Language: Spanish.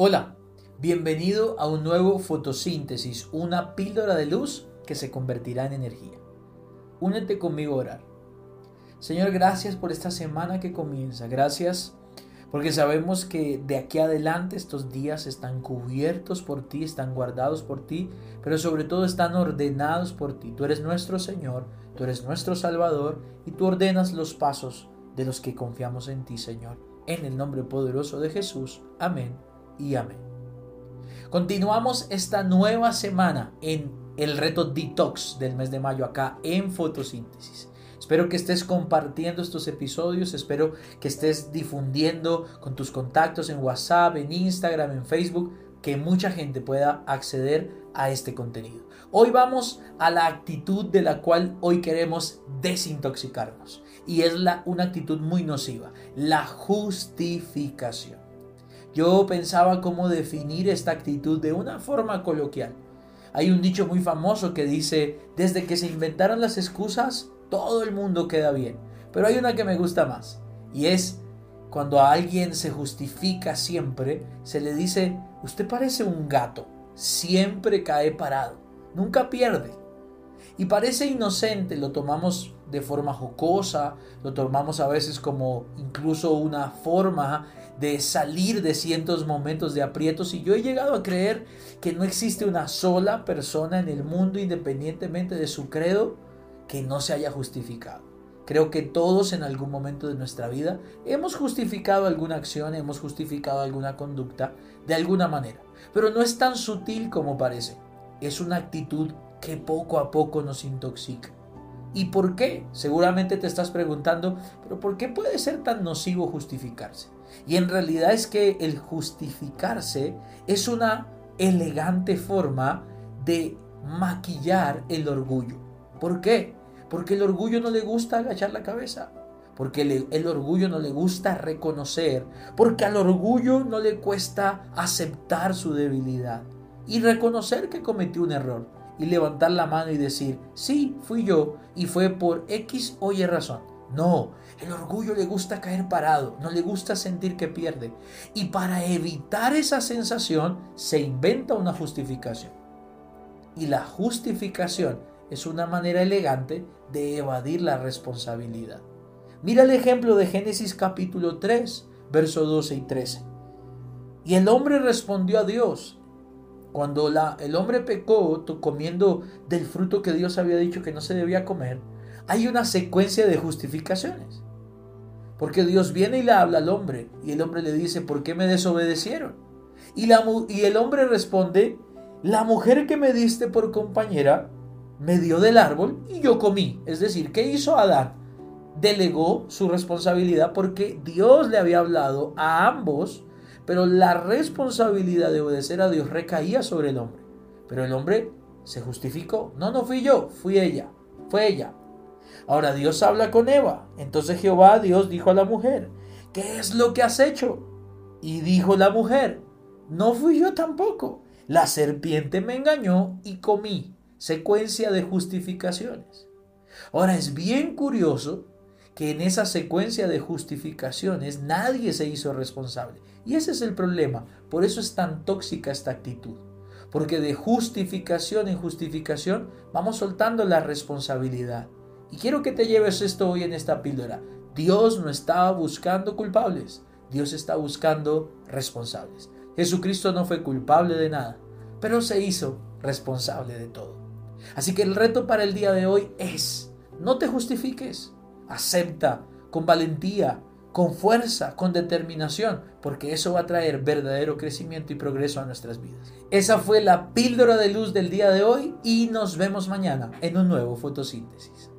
Hola, bienvenido a un nuevo fotosíntesis, una píldora de luz que se convertirá en energía. Únete conmigo a orar. Señor, gracias por esta semana que comienza. Gracias porque sabemos que de aquí adelante estos días están cubiertos por ti, están guardados por ti, pero sobre todo están ordenados por ti. Tú eres nuestro Señor, tú eres nuestro Salvador y tú ordenas los pasos de los que confiamos en ti, Señor. En el nombre poderoso de Jesús. Amén y amén. Continuamos esta nueva semana en el reto detox del mes de mayo acá en fotosíntesis. Espero que estés compartiendo estos episodios, espero que estés difundiendo con tus contactos en WhatsApp, en Instagram, en Facebook, que mucha gente pueda acceder a este contenido. Hoy vamos a la actitud de la cual hoy queremos desintoxicarnos y es una actitud muy nociva, la justificación. Yo pensaba cómo definir esta actitud de una forma coloquial. Hay un dicho muy famoso que dice, desde que se inventaron las excusas, todo el mundo queda bien. Pero hay una que me gusta más, y es cuando a alguien se justifica siempre, se le dice, usted parece un gato, siempre cae parado, nunca pierde. Y parece inocente, lo tomamos de forma jocosa, lo tomamos a veces como incluso una forma de salir de cientos momentos de aprietos y yo he llegado a creer que no existe una sola persona en el mundo independientemente de su credo que no se haya justificado. Creo que todos en algún momento de nuestra vida hemos justificado alguna acción, hemos justificado alguna conducta de alguna manera, pero no es tan sutil como parece. Es una actitud que poco a poco nos intoxica. ¿Y por qué? Seguramente te estás preguntando, pero ¿por qué puede ser tan nocivo justificarse? Y en realidad es que el justificarse es una elegante forma de maquillar el orgullo. ¿Por qué? Porque el orgullo no le gusta agachar la cabeza. Porque el, orgullo no le gusta reconocer. Porque al orgullo no le cuesta aceptar su debilidad. Y reconocer que cometió un error. Y levantar la mano y decir, sí, fui yo. Y fue por X o Y razón. No, el orgullo le gusta caer parado, no le gusta sentir que pierde. Y para evitar esa sensación se inventa una justificación. Y la justificación es una manera elegante de evadir la responsabilidad. Mira el ejemplo de Génesis capítulo 3, versos 12 y 13. Y el hombre respondió a Dios. Cuando la, el hombre pecó comiendo del fruto que Dios había dicho que no se debía comer, hay una secuencia de justificaciones. Porque Dios viene y le habla al hombre y el hombre le dice, ¿por qué me desobedecieron? Y, el hombre responde, la mujer que me diste por compañera me dio del árbol y yo comí. Es decir, ¿qué hizo Adán? Delegó su responsabilidad porque Dios le había hablado a ambos, pero la responsabilidad de obedecer a Dios recaía sobre el hombre. Pero el hombre se justificó. No, no fui yo, fui ella. Fue ella. Ahora Dios habla con Eva. Entonces Jehová Dios dijo a la mujer, ¿qué es lo que has hecho? Y dijo la mujer, no fui yo tampoco. La serpiente me engañó y comí. Secuencia de justificaciones. Ahora es bien curioso que en esa secuencia de justificaciones nadie se hizo responsable. Y ese es el problema. Por eso es tan tóxica esta actitud. Porque de justificación en justificación vamos soltando la responsabilidad. Y quiero que te lleves esto hoy en esta píldora. Dios no estaba buscando culpables, Dios está buscando responsables. Jesucristo no fue culpable de nada, pero se hizo responsable de todo. Así que el reto para el día de hoy es, no te justifiques, acepta con valentía, con fuerza, con determinación, porque eso va a traer verdadero crecimiento y progreso a nuestras vidas. Esa fue la píldora de luz del día de hoy y nos vemos mañana en un nuevo fotosíntesis.